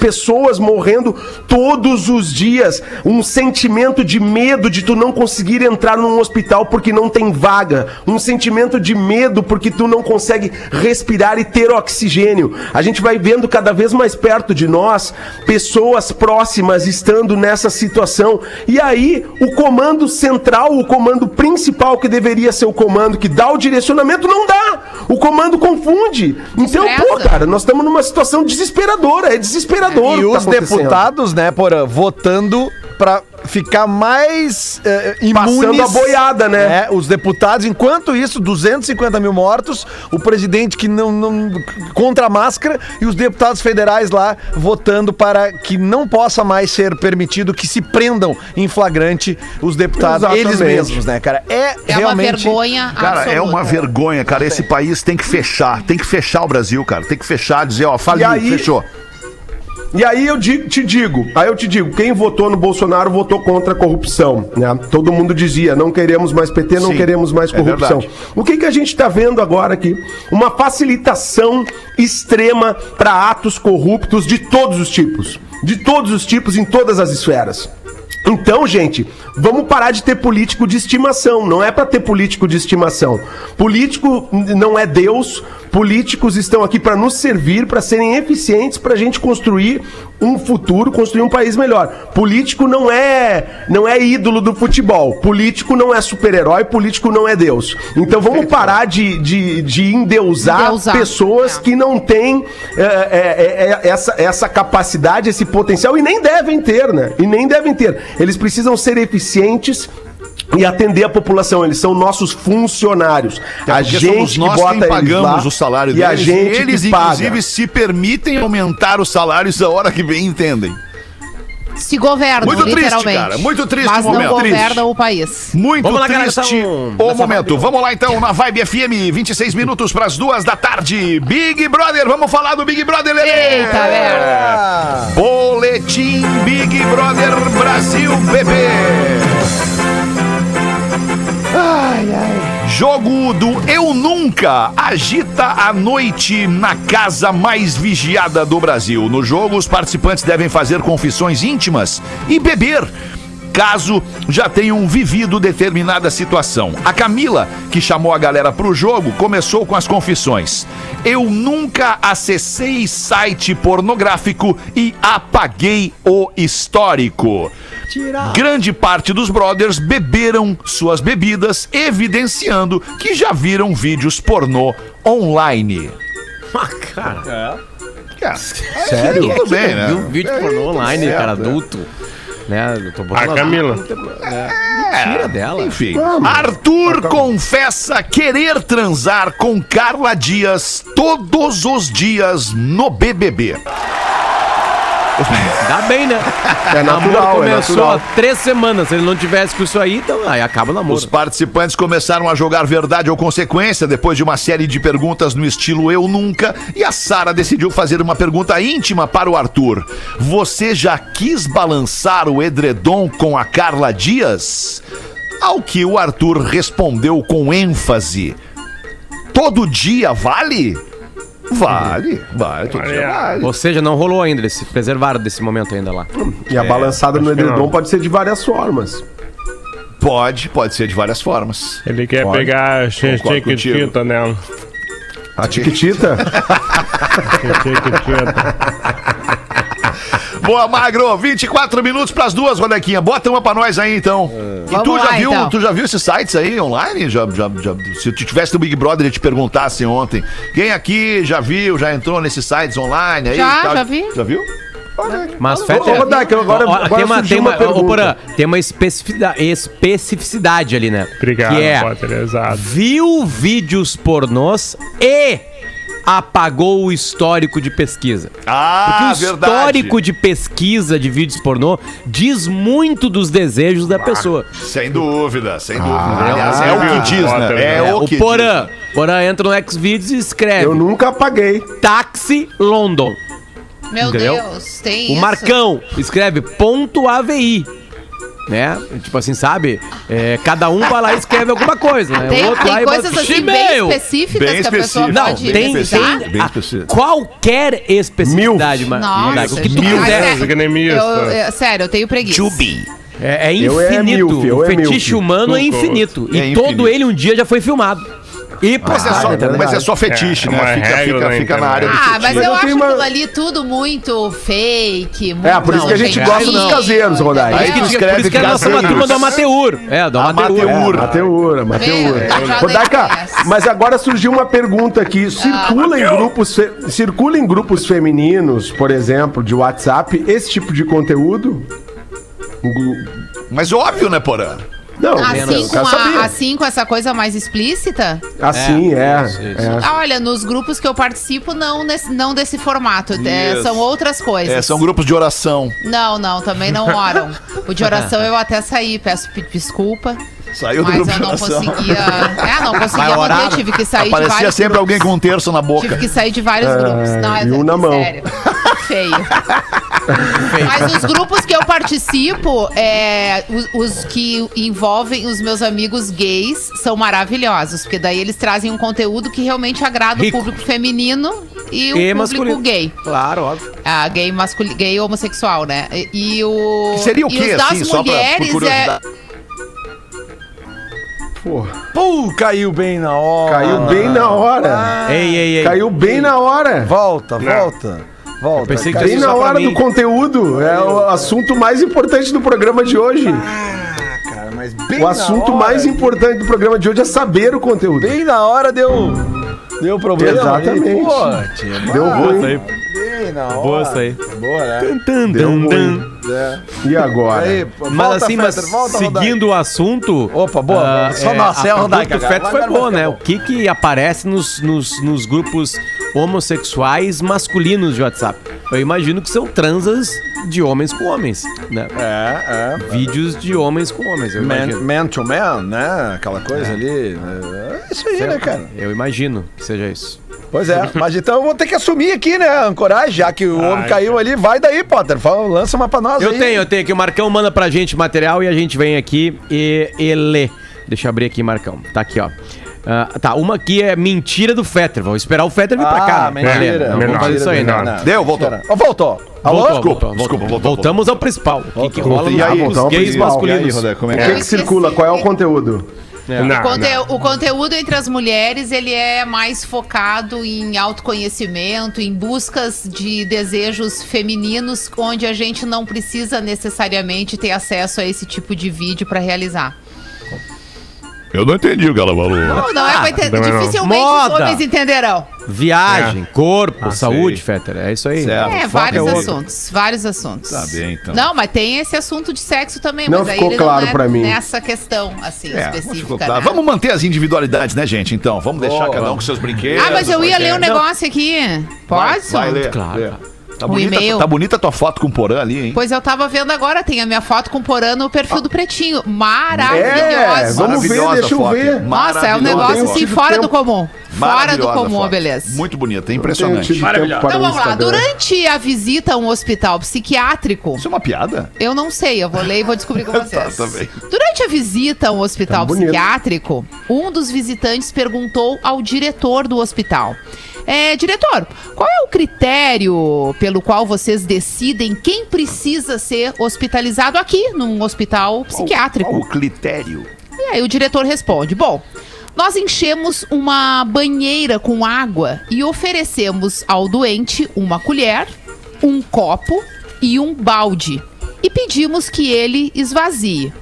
pessoas morrendo todos os dias. Um sentimento de medo de tu não conseguir entrar num hospital porque não tem vaga. Um sentimento de medo porque tu não consegue respirar e ter oxigênio. A gente vai vendo cada vez mais perto de nós pessoas próximas estando nessa situação. E aí, o comando central, o comando principal que deveria ser o comando que dá o direcionamento, não dá. O comando confunde. Então, pô, Estressa. cara, nós estamos numa situação desesperadora. É desesperador. E o que tá os acontecendo. deputados, né, Porã, votando pra ficar mais eh, imunes. Passando a boiada, né? É, os deputados, enquanto isso, 250 mil mortos, o presidente que não, não contra a máscara e os deputados federais lá votando para que não possa mais ser permitido que se prendam em flagrante os deputados, Exatamente. eles mesmos, né, cara? É, É uma realmente vergonha Cara, é absoluta. uma vergonha, cara. Esse país tem que fechar. Tem que fechar o Brasil, cara. Tem que fechar, dizer, ó, faliu, aí- fechou. E aí eu di- te digo, aí eu te digo, quem votou no Bolsonaro votou contra a corrupção, né? Todo mundo dizia, não queremos mais PT, não Sim, queremos mais é corrupção. verdade. o que, que a gente está vendo agora aqui? Uma facilitação extrema para atos corruptos de todos os tipos. De todos os tipos, em todas as esferas. Então, gente, vamos parar de ter político de estimação. Não é para ter político de estimação. Político não é Deus. Políticos estão aqui para nos servir, para serem eficientes, para a gente construir um futuro, construir um país melhor. Político não é não é ídolo do futebol. Político não é super-herói. Político não é Deus. Então vamos parar de, de, de endeusar, Endeusar. pessoas É. que não têm é, é, é, essa, essa capacidade, esse potencial e nem devem ter, né? E nem devem ter. Eles precisam ser eficientes. E atender a população, eles são nossos funcionários. a Porque gente somos que nós bota quem eles pagamos lá, o salário e deles. a gente eles, que inclusive, paga. se permitem aumentar os salários a hora que vem, entendem. Se governam, Muito triste, literalmente. cara, muito triste Mas o momento. não governam Triste. o país. Muito Vamos lá, galera, triste então, o momento. vibe. Vamos lá então na Vibe FM, 26 minutos para as duas da tarde. Big Brother, vamos falar do Big Brother, Lelê. Eita, merda. Boletim Big Brother Brasil bebê. Jogo do Eu Nunca agita a noite na casa mais vigiada do Brasil. No jogo, os participantes devem fazer confissões íntimas e beber. Caso já tenham vivido determinada situação. A Camila, que chamou a galera pro jogo, começou com as confissões. Eu nunca acessei site pornográfico e apaguei o histórico. Grande parte dos brothers beberam suas bebidas, evidenciando que já viram vídeos pornô online. Ah, cara. Sério? Tudo bem, né? Viu vídeo pornô online, cara, adulto. Né? Eu tô botando A Camila. Tira dela. Enfim. Arthur confessa querer transar com Carla Dias todos os dias no BBB. Dá bem, né? É O namoro natural, é começou natural. há três semanas. Se ele não tivesse com isso aí, então aí acaba o namoro. Os participantes começaram a jogar verdade ou consequência depois de uma série de perguntas no estilo Eu Nunca. E a Sara decidiu fazer uma pergunta íntima para o Arthur. Você já quis balançar o edredom com a Carla Dias? Ao que o Arthur respondeu com ênfase: Todo dia vale? Vale, vale, todo dia vale. Ou seja, não rolou ainda, eles se preservaram desse momento ainda lá. E a balançada no acho que edredom não. pode ser de várias formas. Pode, pode ser de várias formas. Ele quer Pode. pegar Concordo contigo. chiquitita nela. A Tiquitita? Chiquitita. Boa, Magro, 24 minutos pras duas, Rodequinha. Bota uma pra nós aí, então. E tu Vamos já lá, viu, então. tu já viu esses sites aí online? Já, já, já- se tu tivesse no Big Brother e te perguntasse ontem, quem aqui já viu, já entrou nesses sites online aí? Já, já vi. Já viu? Mas, ô, Rodak, agora- agora tem uma, tem uma uma. Porã, tem uma especificidade, especificidade ali, né? Obrigado, que é, Potter, exato. viu vídeos pornôs e apagou o histórico de pesquisa. Ah, Porque o histórico de pesquisa de vídeos pornô diz muito dos desejos da pessoa. Sem dúvida, sem dúvida. Ah, Aliás, é o que diz, né? É, É, o o que Porã, diz. Porã entra no Xvideos e escreve Eu nunca apaguei. Táxi London. Meu Entendeu? Deus, tem O isso. Marcão escreve ponto AVI. Né? Tipo assim, sabe? É, cada um vai lá e escreve alguma coisa, né? Tem, o outro tem lá e coisas bota, assim bem específicas Bem que a pessoa. Não, pode tem, pesquisar? tem Bem a- específico. qualquer especificidade, ma- Nossa, o que tu quiser. é- Gremista. eu- eu- sério, eu tenho preguiça. É, é Eu é infinito. milf, eu o é fetiche milf. humano é infinito. E É todo ele um dia já foi filmado. E Mas é, só, mas é só fetiche, É, né? Fica, fica, fica na área do Ah, fetiche. mas Mas eu eu acho uma- aquilo ali tudo muito fake. Muito É, por isso que a gente gosta dos caseiros, Rodai. Aí isso que, tu por escreve isso que somos a caseiros. turma do Amateur. É, do Amateur. Amateur. É. Mateura, Mateura. É, já Rodaica, mas agora surgiu uma pergunta aqui. Circula, em grupos fe- circula em grupos femininos, por exemplo, de WhatsApp, esse tipo de conteúdo? Mas óbvio, né, Porã? Não, Assim com, a- assim com essa coisa mais explícita? Assim, é. isso, isso. é. Ah, Olha, nos grupos que eu participo, não, nesse, não desse formato. É, são outras coisas. É, são grupos de oração. Não, não, também não oram. O de oração eu até saí, peço pe- desculpa. Saiu do Mas grupo eu não oração. conseguia. É, não conseguia orar. manter, tive que sair de Aparecia vários sempre grupos. alguém com um terço na boca. Tive que sair de vários grupos. Não, é e um na mão. sério. Feio. Mas os grupos que eu participo, é, os, os que envolvem os meus amigos gays, são maravilhosos. Porque daí eles trazem um conteúdo que realmente agrada Rico. o público feminino e o E público masculino. gay. Claro, óbvio. Ah, gay, masculi gay homossexual, né? E, e o. Seria o e quê, os das assim, só pra, por mulheres é. curiosidade? Pô, Pô, caiu bem na hora. caiu bem na hora. Ei, ei, ei. Caiu bem na hora. Volta, volta. Volta. pensei que na hora do conteúdo. É o assunto mais importante do programa de hoje. Ah, cara, mas bem O assunto hora, mais importante do programa de hoje é saber o conteúdo. Bem na hora deu. Deu problema. Exatamente. Pô, tia, Deu ruim. aí. Bem na hora. Boa essa aí. Boa, né? Deu ruim. É. E agora? Aí, Mas assim, mas Fetter, volta, seguindo o assunto. Opa, boa, ah, só é, nossa, a é a cara. Feto foi vai né? O que que aparece nos, nos, nos grupos homossexuais masculinos de WhatsApp? Eu imagino que são transas de homens com homens, né? É, é. Vídeos de homens com homens, eu Man, imagino. man to man, né? Aquela coisa ali. É isso aí, né, cara? Eu imagino que seja isso. Pois é, mas então eu vou ter que assumir aqui, né, ancoragem, já que o homem caiu ali. Vai daí, Potter. Fala, lança uma pra nós Eu aí. tenho, eu tenho aqui. O Marcão manda pra gente material e a gente vem aqui e, e lê. Deixa eu abrir aqui, Marcão. Tá aqui, ó. Ah, tá, uma aqui é mentira do Fetter. Vamos esperar o Fetter vir pra cá. Ah, né? mentira. Beleza, Não, vamos fazer isso aí, Menor. né? Deu, voltou. Ó, voltou. Alô? Voltou, Desculpa, voltou, desculpa, voltou. voltou, Voltamos ao principal. O que, que rola E aí, ao gays principal. masculinos? Rodé, como é O que que, é? que circula? Qual é o conteúdo? Não, O, conte- não. o conteúdo entre as mulheres ele é mais focado em autoconhecimento, em buscas de desejos femininos, onde a gente não precisa necessariamente ter acesso a esse tipo de vídeo para realizar. Eu não entendi o que ela falou. Não, não é pra entender. também não. Dificilmente os Moda. homens entenderão. Viagem, corpo, Ah, saúde. Fetter. É isso aí. Certo. É, foca vários outro. assuntos. Vários assuntos. Tá bem, então. Não, mas tem esse assunto de sexo também, Não mas aí ficou ele claro não é pra mim. nessa questão, assim, É, específica. né? Vamos manter as individualidades, né, gente? Então, vamos deixar cada um com seus brinquedos. Ah, mas eu ia ler um Não, negócio aqui. vai, Pode, Vai Som? ler. Claro, lê. Tá O bonita, e-mail. tá bonita a tua foto com o Porã ali, hein? Pois eu tava vendo agora, tem a minha foto com o Porã no perfil do Pretinho. Maravilhosa. É, vamos ver, Maravilhosa deixa eu ver. Nossa, é um Maravilhosa negócio assim fora tempo. do comum. Fora do Maravilhosa comum, foto. beleza. Muito bonita, Tenho impressionante. para Então vamos lá. Durante a visita a um hospital psiquiátrico, Isso é uma piada? eu não sei, eu vou ler e vou descobrir com vocês. Tá, tá bem. Durante a visita a um hospital Tá psiquiátrico, um dos visitantes perguntou ao diretor do hospital: é, diretor, qual é o critério pelo qual vocês decidem quem precisa ser hospitalizado aqui num hospital psiquiátrico? Qual o critério? E aí o diretor responde: Bom, nós enchemos uma banheira com água e oferecemos ao doente uma colher, um copo e um balde. E pedimos que ele esvazie.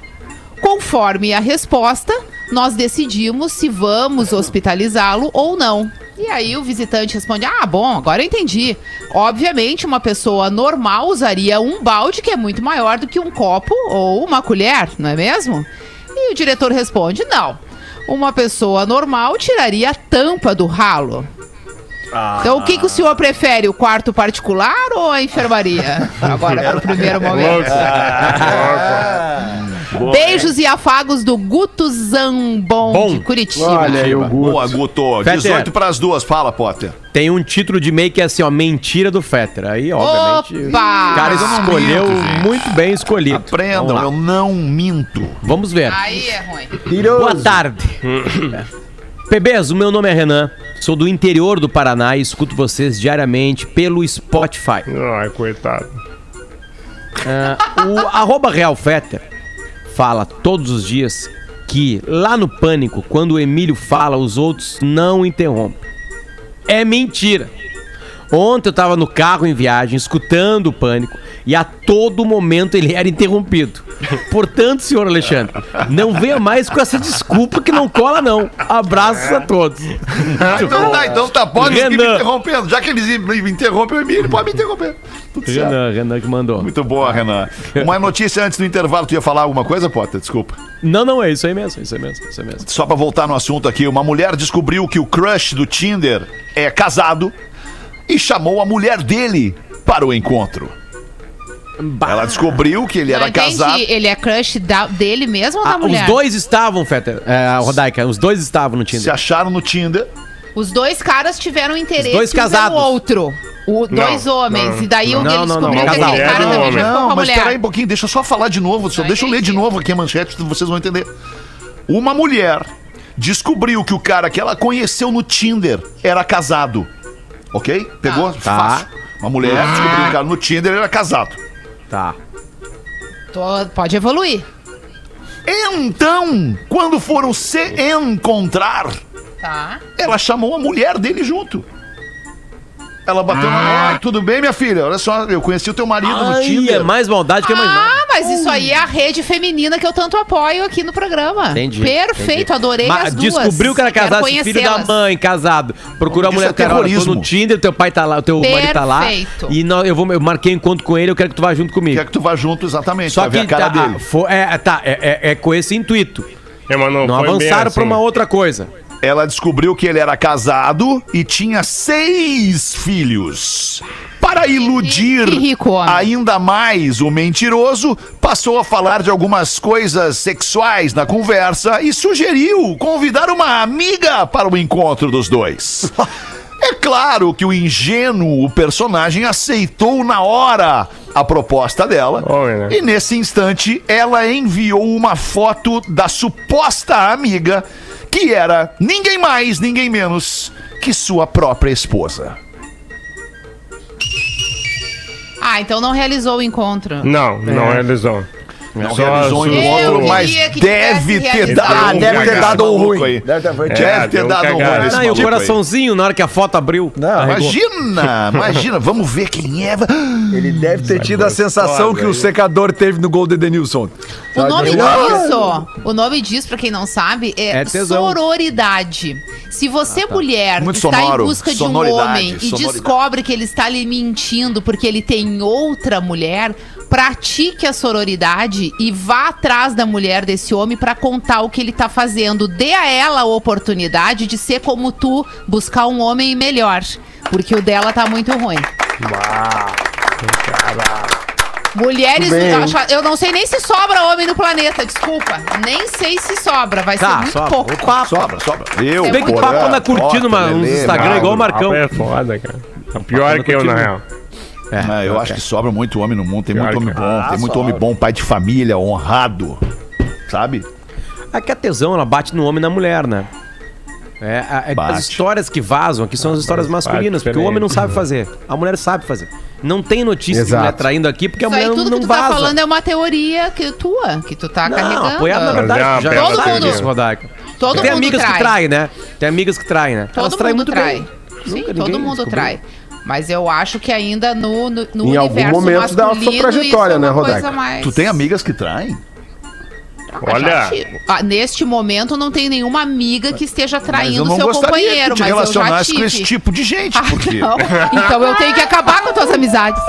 Conforme a resposta, nós decidimos se vamos hospitalizá-lo ou não. E aí o visitante responde: Ah, bom, agora eu entendi. Obviamente, uma pessoa normal usaria um balde que é muito maior do que um copo ou uma colher, não é mesmo? E o diretor responde: Não. Uma pessoa normal tiraria a tampa do ralo. Então, o que, que o senhor prefere, o quarto particular ou a enfermaria? Agora, para o primeiro momento. Beijos e afagos do Guto Zambon Bom. de Curitiba. Olha aí o Guto. Boa, Guto. Fetter. 18 pras duas. Fala, Potter. Tem um título de meio que é assim, ó, mentira do Fetter. Aí, obviamente, Opa! o cara escolheu minto, muito bem escolhido. Aprendam, eu não minto. Vamos ver. Aí é ruim. Boa tarde. PBs, o meu nome é Renan, sou do interior do Paraná e escuto vocês diariamente pelo Spotify. Ai, coitado. Ah, o arroba Real Fetter fala todos os dias que lá no Pânico, quando o Emílio fala, os outros não interrompem. É mentira. Ontem eu tava no carro em viagem, escutando o Pânico, e a todo momento ele era interrompido. Portanto, senhor Alexandre, não venha mais com essa desculpa que não cola não. Abraços a todos. Então tá, então tá. Pode me interrompendo. Já que eles me interrompem, Emílio pode me interromper. Tudo certo. Renan, Renan que mandou. Muito boa, Renan. Uma notícia antes do intervalo. Tu ia falar alguma coisa, Potter? Desculpa. Não, não, é isso aí mesmo, é isso aí mesmo, é isso aí mesmo. Só pra voltar no assunto aqui, uma mulher descobriu que o crush do Tinder é casado e chamou a mulher dele para o encontro. Ela descobriu que ele Não era entendi, casado. ele é crush da- dele mesmo ou da Ah, mulher? os dois estavam, Fetter, é, Rodaica, os dois estavam no Se Tinder. acharam no Tinder. Os dois caras tiveram interesse Os dois um pelo casados. outro. O, dois homens. não. E daí Não, ele não, não, descobriu não, que aquele cara Mulher também homem. ficou com Não, mas peraí um pouquinho, deixa eu só falar de novo. Só Não deixa eu ler de novo aqui a manchete, vocês vão entender. Uma mulher descobriu que o cara que ela conheceu no Tinder era casado. Ok? Pegou? Tá. Fácil. Uma mulher Ah. descobriu que o cara no Tinder era casado. Tá. Tô- pode evoluir. Então, quando foram se encontrar, Tá. ela chamou a mulher dele junto. Ela bateu na Ah. mão. Tudo bem, minha filha? Olha só, eu conheci o teu marido no Ai, Tinder. é mais maldade que eu imaginava. Mas isso aí é a rede feminina que eu tanto apoio aqui no programa. Entendi, Perfeito, entendi. adorei Mas as duas. Descobriu que era casado, filho da mãe, casado. Procurou a Isso mulher é cara, olha, tô terrorismo. no Tinder, teu pai tá lá, o teu marido tá lá. Perfeito. E nó- eu, vou, eu marquei um encontro com ele, eu quero que tu vá junto comigo. Quer que tu vá junto exatamente, Só pra ver que a cara tá, dele. fo- é, tá, é, é- é com esse intuito. É, não, Não avançaram assim. pra uma outra coisa. Ela descobriu que ele era casado e tinha seis filhos. Para iludir que rico ainda mais o mentiroso, passou a falar de algumas coisas sexuais na conversa e sugeriu convidar uma amiga para o encontro dos dois. É claro que o ingênuo personagem aceitou na hora a proposta dela. Homem, né? E nesse instante, ela enviou uma foto da suposta amiga, que era ninguém mais, ninguém menos que sua própria esposa. Ah, então não realizou o encontro. Não, não realizou. Não Só realizou o as- encontro, Eu mas queria que deve tivesse ter dado um Ah, deve ter cagado dado um maluco ruim. aí. Deve ter, É, Deve ter deu um dado um cagado. ruim nesse Ah, e o maluco aí. coraçãozinho, na hora que a foto abriu. Não. Imagina, imagina, vamos ver quem é. Ele deve ter tido a sensação que o secador teve no gol de Denilson. O nome Ah, disso, o nome disso, pra quem não sabe, é, É tesão. sororidade. Se você, mulher, Muito está sonoro, em busca de um sonoridade, homem e sonoridade. descobre que ele está lhe mentindo porque ele tem outra mulher, pratique a sororidade e vá atrás da mulher desse homem pra contar o que ele tá fazendo. Dê a ela a oportunidade de ser como tu, buscar um homem melhor. Porque o dela tá muito ruim. Mulheres, Tudo bem, eu, não sei nem se sobra homem no planeta, desculpa. Nem sei se sobra, vai ser Tá, muito sobra. pouco. Papo. Sobra, sobra. Eu, É Bem que o papo anda curtindo uma, uns Instagram igual o. Marcão. É foda, cara. Tá pior que eu, na real. É, eu acho que sobra muito homem no mundo. Tem muito homem bom, tem muito homem bom, pai de família, honrado. Sabe? É que a tesão, ela bate no homem e na mulher, né? É, a- é- as histórias que vazam aqui são as histórias mas masculinas, porque o homem não sabe fazer. A mulher sabe fazer. Não tem notícia de Exato. mulher traindo aqui porque a Isso aí, mulher tudo não que tu vaza. tá falando é uma teoria que tua, que tu tá Não, carregando. apoiado na verdade, Mas é já disso, Rodaica. Todo Tem mundo amigas trai. que traem, né? Tem amigas que traem, né? Todo traem mundo muito trai. bem. Sim, Nunca todo mundo descobriu. trai. Mas eu acho que ainda no, no, no Em algum universo momento da sua trajetória, é né, Rodaica? mais- Tu tem amigas que traem? Olha, Gente, ah, neste momento não tem nenhuma amiga que esteja Mas eu traindo não seu companheiro, que te mas eu já tive. com esse tipo de gente, Ah, porque... não. Então eu tenho que acabar com tuas amizades.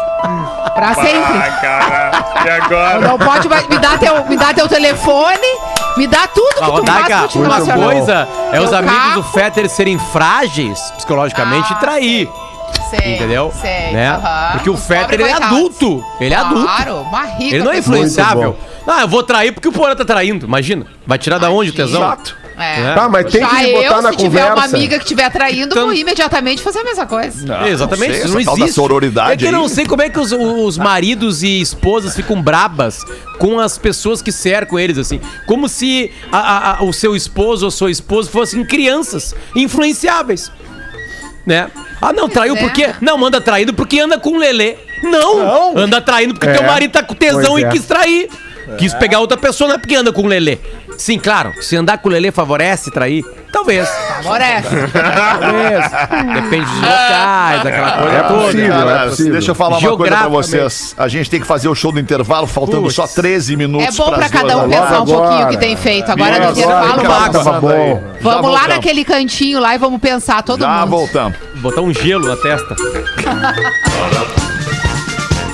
Pra sempre. ah, cara. E agora? Não pode me dar teu, me dá teu telefone, me dá tudo que A tu faz te uma coisa é os amigos carro. do Fetter serem frágeis psicologicamente Ah, e trair. Sei, Entendeu? Sei, né? aham. Porque o Fetter ele é adulto. Ele é adulto. Claro, uma rica Ele não é influenciável. Ah, eu vou trair porque o Porã tá traindo. Imagina. Vai tirar da onde o tesão? Exato. É. Tá, mas tem Já que eu, botar na se tiver uma conversa. amiga que estiver traindo, Então- vou imediatamente fazer a mesma coisa. Não, Exatamente, não sei, não essa tal da existe. sororidade é que eu aí. não sei como é que os, os maridos e esposas ficam brabas com as pessoas que cercam eles, assim. Como se a- a- a- o seu esposo ou sua esposa fossem crianças influenciáveis. Né? Ah, não, traiu é. por quê? Não, manda traído porque anda com o Lelê. Não, Não. anda traindo porque É. teu marido tá com tesão Pois e é. quis trair. Quis pegar outra pessoa, não é porque anda com o Lelê. Sim, claro, se andar com o Lelê favorece trair, talvez. Favorece. Talvez. Depende dos locais, daquela coisa É toda. possível, é possível. deixa eu falar uma coisa pra vocês. A gente tem que fazer o show do intervalo, faltando só 13 minutos. É bom pra cada um pensar um pouquinho o que tem feito. Agora no Isso, intervalo, vamos, aí. Já vamos lá naquele cantinho lá e vamos pensar todo Já mundo. voltamos. Botar um gelo na testa.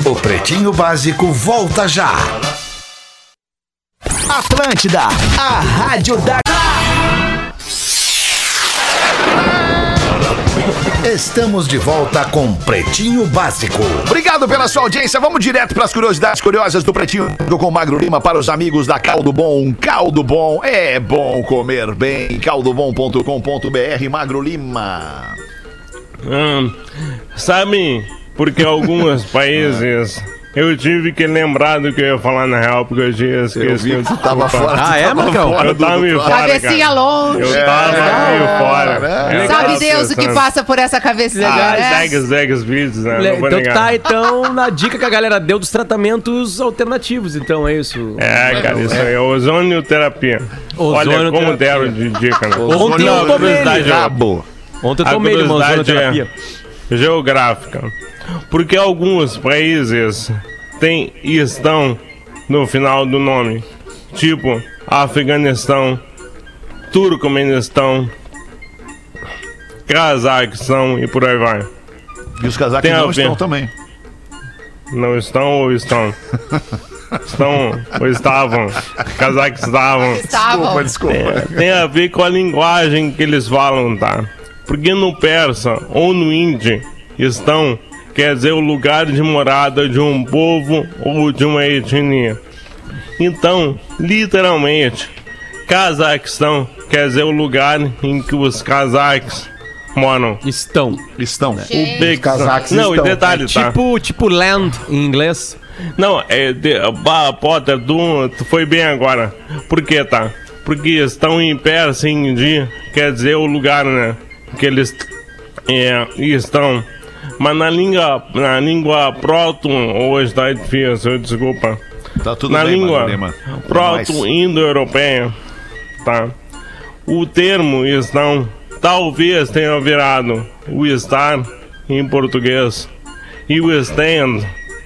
O Pretinho Básico volta já. Atlântida, a rádio da... Estamos de volta com Pretinho Básico. Obrigado pela sua audiência. Vamos direto para as curiosidades curiosas do Pretinho com o Magro Lima para os amigos da Caldo Bom. Caldo Bom é bom comer bem. caldobom.com.br Magro Lima. Hum, sabe por que alguns países Eu tive que lembrar do que eu ia falar na real, porque eu tinha Eu esquecido. vi que tu tava fora. Ah, é, Marcão? Eu tava meio fora, Cabecinha cara. longe. Eu tava meio fora. é. Eu Sabe Deus o que passa por essa cabecinha, Ah, né? segue, segue os vídeos, né? Le- Então negar. tá, então, na dica que a galera deu dos tratamentos alternativos, então é isso. É, cara, isso aí é ozonioterapia. Olha como Ozonioterapia. deram de dica, né? Ontem eu tomei. Ontem eu A tomei curiosidade ozonoterapia. é geográfica. Porque alguns países têm estão no final do nome. Tipo Afeganistão, Turcomenistão, Cazaquistão e por aí vai. E os casacos Tem não estão também. Não estão ou estão? Estão ou estavam? Cazaquistão. Estavam. desculpa. tem a ver com a linguagem que eles falam, tá? Porque no persa ou no hindi, estão quer dizer o lugar de morada de um povo ou de uma etnia. Então, literalmente, Cazaquistão quer dizer o lugar em que os cazaques moram. Estão. Estão. Uzbequistão. cazaques Não, e estão. detalhe, tá? Tipo, tipo land em inglês. Não, é. De, bah, Potter, tu, tu foi bem agora. Por que, tá? Porque estão em persa em hindi, quer dizer o lugar, né? Que eles é, estão. Mas na língua, na língua proto, hoje tá difícil, desculpa. Tá tudo na bem, língua proto-indo-europeia, tá? O termo estão talvez tenha virado o estar em português e o stand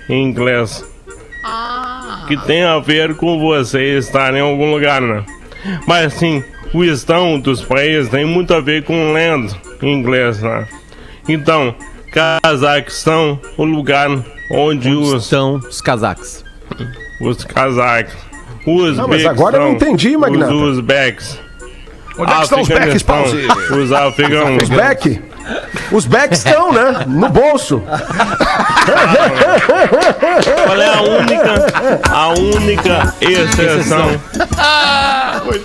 em inglês Ah, que tem a ver com você estar em algum lugar, né? Mas sim, o estão dos países tem muito a ver com land em inglês, né? Então, Cazaquistão, o lugar onde os, Estão os cazaques. os cazaques, os Não, mas agora eu não entendi, Magnata. Os uzbeques, Onde é que estão os backs, Afeganistão, Pause? os afegãos. Os back? Os backs estão, né? No bolso. Qual é a única, a única exceção?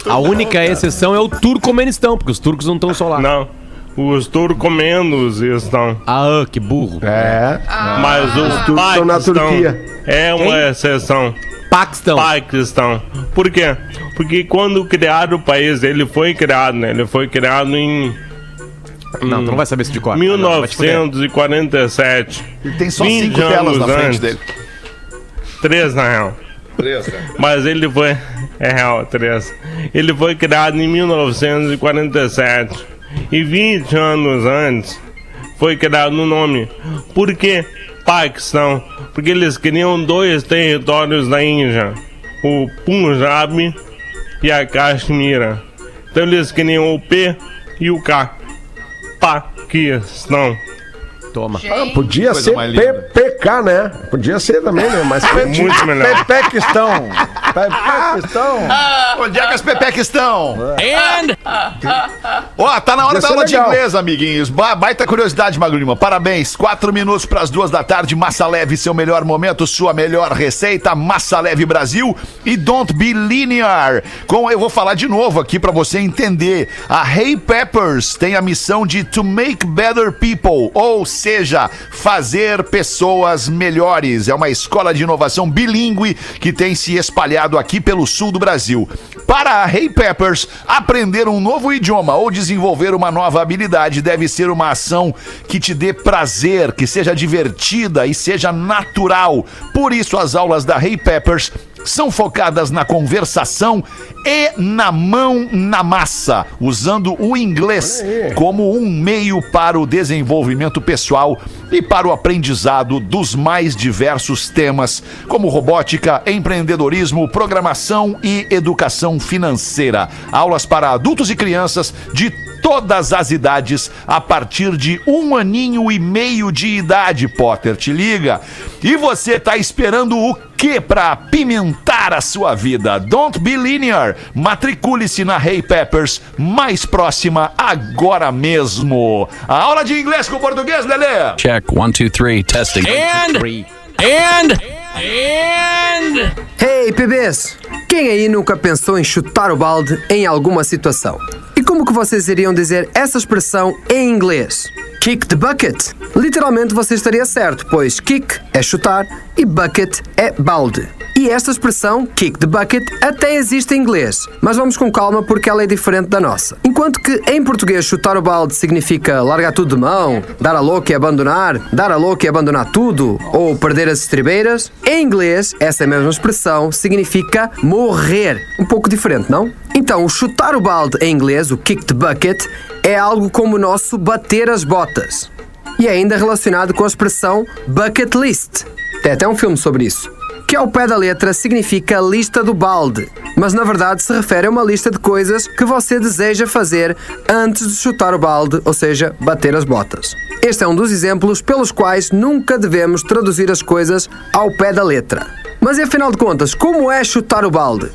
A única exceção é o Turcomenistão, porque os turcos não estão só lá. Não, os turcomenos estão. Ah, que burro. É. Mas os turcos estão na Turquia. é uma Quem? exceção. Paquistão. Paquistão. Por quê? Porque quando criaram o país, ele foi criado, né? Ele foi criado em Não, tu não vai saber isso de cor. Não, vai te fuder. 1947. Ele tem só 20 cinco telas na anos frente antes. dele. Três, na real. Mas ele foi. É real, três. Ele foi criado em 1947. E 20 anos antes foi criado o nome. Por que Paquistão? Porque eles queriam dois territórios da Índia: o Punjab e a Caxemira. Então eles queriam o P e o K. Paquistão. Toma. gente. Podia Coisa ser. PPK, né? Podia ser também, né? Mas Muito melhor. Pepequistão. Pepequistão. Onde é que as pepecas estão? Ó, tá na hora Ia da aula de legal. inglês, amiguinhos. Ba baita curiosidade, Magro Lima. Parabéns. Quatro minutos para as duas da tarde. Massa Leve, seu melhor momento, sua melhor receita. Massa Leve Brasil e Don't Be Linear. Com, eu vou falar de novo aqui para você entender. A Hey Peppers tem a missão de to make better people, ou seja, fazer pessoas melhores. É uma escola de inovação bilíngue que tem se espalhado aqui pelo sul do Brasil. Para a Hey Peppers, aprender um novo idioma ou desenvolver uma nova habilidade deve ser uma ação que te dê prazer, que seja divertida e seja natural. Por isso, as aulas da Hey Peppers são focadas na conversação e na mão na massa, usando o inglês como um meio para o desenvolvimento pessoal e para o aprendizado dos mais diversos temas, como robótica, empreendedorismo, programação e educação financeira. Aulas para adultos e crianças de todas as idades a partir de um aninho e meio de idade, Potter, te liga. E você tá esperando o que para apimentar a sua vida? Don't be linear. Matricule-se na Hey Peppers mais próxima agora mesmo. A aula de inglês com português, Lelê. Check one, two, three, testing. Hey, PBs! Quem aí nunca pensou em chutar o balde em alguma situação? E como que vocês iriam dizer essa expressão em inglês? kick the bucket. Literalmente você estaria certo, pois kick é chutar e bucket é balde. E esta expressão, kick the bucket, até existe em inglês, mas vamos com calma porque ela é diferente da nossa. Enquanto que em português chutar o balde significa largar tudo de mão, dar a louca e abandonar, dar a louca e abandonar tudo, ou perder as estribeiras, em inglês essa mesma expressão significa morrer. Um pouco diferente, não? Então, o chutar o balde em inglês, o kick the bucket, é algo como o nosso bater as botas. E é ainda relacionado com a expressão bucket list. Tem até um filme sobre isso. Que ao pé da letra significa lista do balde, mas na verdade se refere a uma lista de coisas que você deseja fazer antes de chutar o balde, ou seja, bater as botas. Este é um dos exemplos pelos quais nunca devemos traduzir as coisas ao pé da letra. Mas e afinal de contas, como é chutar o balde?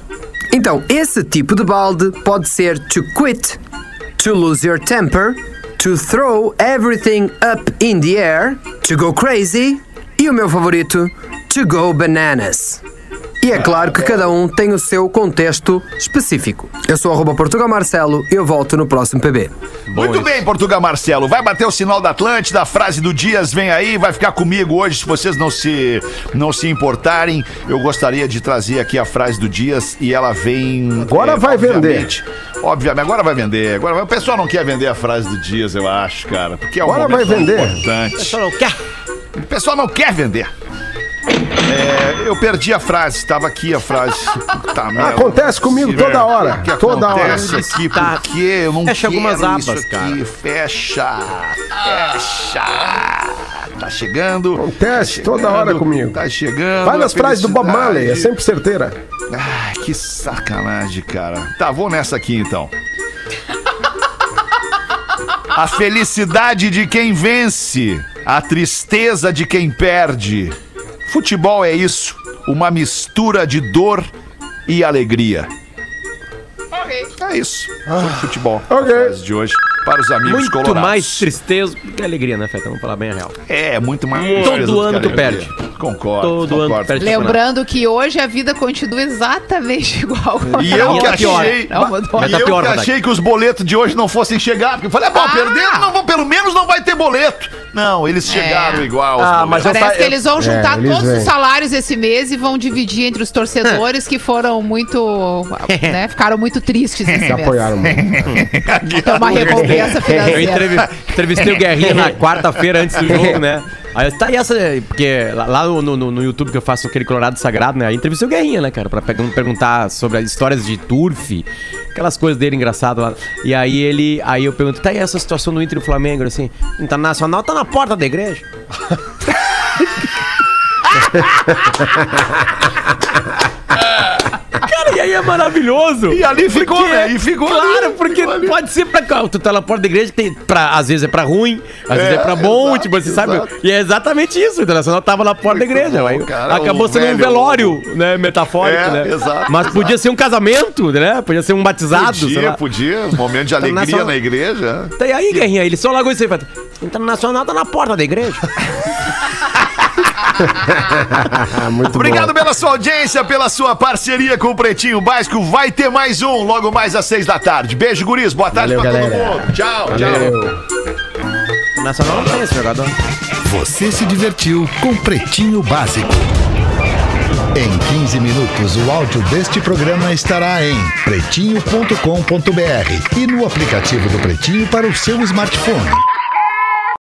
Então, esse tipo de balde pode ser to quit, to lose your temper, to throw everything up in the air, to go crazy e o meu favorito, to go bananas. E é claro que cada um tem o seu contexto específico. Eu sou arroba Portugal Marcelo e eu volto no próximo PB. Muito bem, Portugal Marcelo. Vai bater o sinal da Atlântida, a frase do Dias vem aí, vai ficar comigo hoje, se vocês não se, não se importarem. Eu gostaria de trazer aqui a frase do Dias e ela vem. Agora vai obviamente, Obviamente, agora vai vender. Agora, o pessoal não quer vender a frase do Dias, eu acho, cara. Porque é um Agora vai vender. importante. Só não quer. O pessoal não quer vender. É, eu perdi a frase, estava aqui a frase. Tá, meu, Acontece comigo se- toda hora, que toda hora. acontece aqui? Tá. Por quê? Eu não Fecha quero algumas isso abas, aqui. cara. Fecha, fecha. Tá chegando. Acontece tá toda chegando, hora comigo. Tá chegando. Vai nas frases do Bob Marley, é sempre certeira. Ai, que sacanagem, cara. Tá, vou nessa aqui então. A felicidade de quem vence, a tristeza de quem perde. Futebol é isso, uma mistura de dor e alegria. É isso. Foi futebol. Ah. Ok. De hoje para os amigos Muito colorados. mais tristeza que alegria, né, Feta? Vamos falar bem a real. É, muito mais. Todo tristeza do ano que tu perde. Concordo. Todo ano concordo. tu perde. Lembrando que hoje a vida continua exatamente igual. E eu Não, que tá pior. achei. Não, mudou. e tá eu pior, que achei que os boletos de hoje não fossem chegar. Porque eu falei, ah, bom, Ah! perdendo, não pelo menos não vai ter boleto. Não, eles chegaram igual. os Ah, mas eu Parece sa- que eles vão juntar eles todos vêm. os salários esse mês e vão dividir entre os torcedores que foram muito. né, ficaram muito tristes esse Se mês. apoiaram muito. Tem uma recompensa Eu financeira. entrevi- entrevistei o Guerrinha na quarta-feira antes do jogo, né? Aí eu, tá, e essa. Porque lá- no, no, no YouTube que eu faço aquele Colorado Sagrado, né? Aí entrevistei o Guerrinha, né, cara? Pra pergun- perguntar sobre as histórias de turf, aquelas coisas dele engraçadas lá. E aí ele. Aí eu pergunto, tá aí essa situação do Inter e Flamengo, assim, internacional tá na porta da igreja. E aí é maravilhoso. E ali ficou, Porque- né? E ficou Claro, ali, porque ficou pode ser pra cá. Tu tá na porta da igreja, tem pra, às vezes é pra ruim, às vezes é pra bom, exato, tipo, você sabe? exato. E é exatamente isso. O Internacional tava na porta da igreja. bom, aí cara, acabou sendo um velho- velório, né? Metafórico, É, né? exato, Mas podia ser um casamento, né? Podia ser um batizado, Podia, podia. Um momento de alegria Internacional- na igreja. Tá, E aí, Guerrinha, ele só largou isso aí. Internacional tá na porta da igreja. Muito Obrigado bom. pela sua audiência, pela sua parceria com o Pretinho Básico. Vai ter mais um logo mais às seis da tarde. Beijo, guris. Boa tarde Valeu, pra todo galera. mundo. Tchau, tchau. Valeu. Internacional não tem esse jogador. Você se divertiu com Pretinho Básico. Em 15 minutos, o áudio deste programa estará em pretinho.com.br e no aplicativo do Pretinho para o seu smartphone.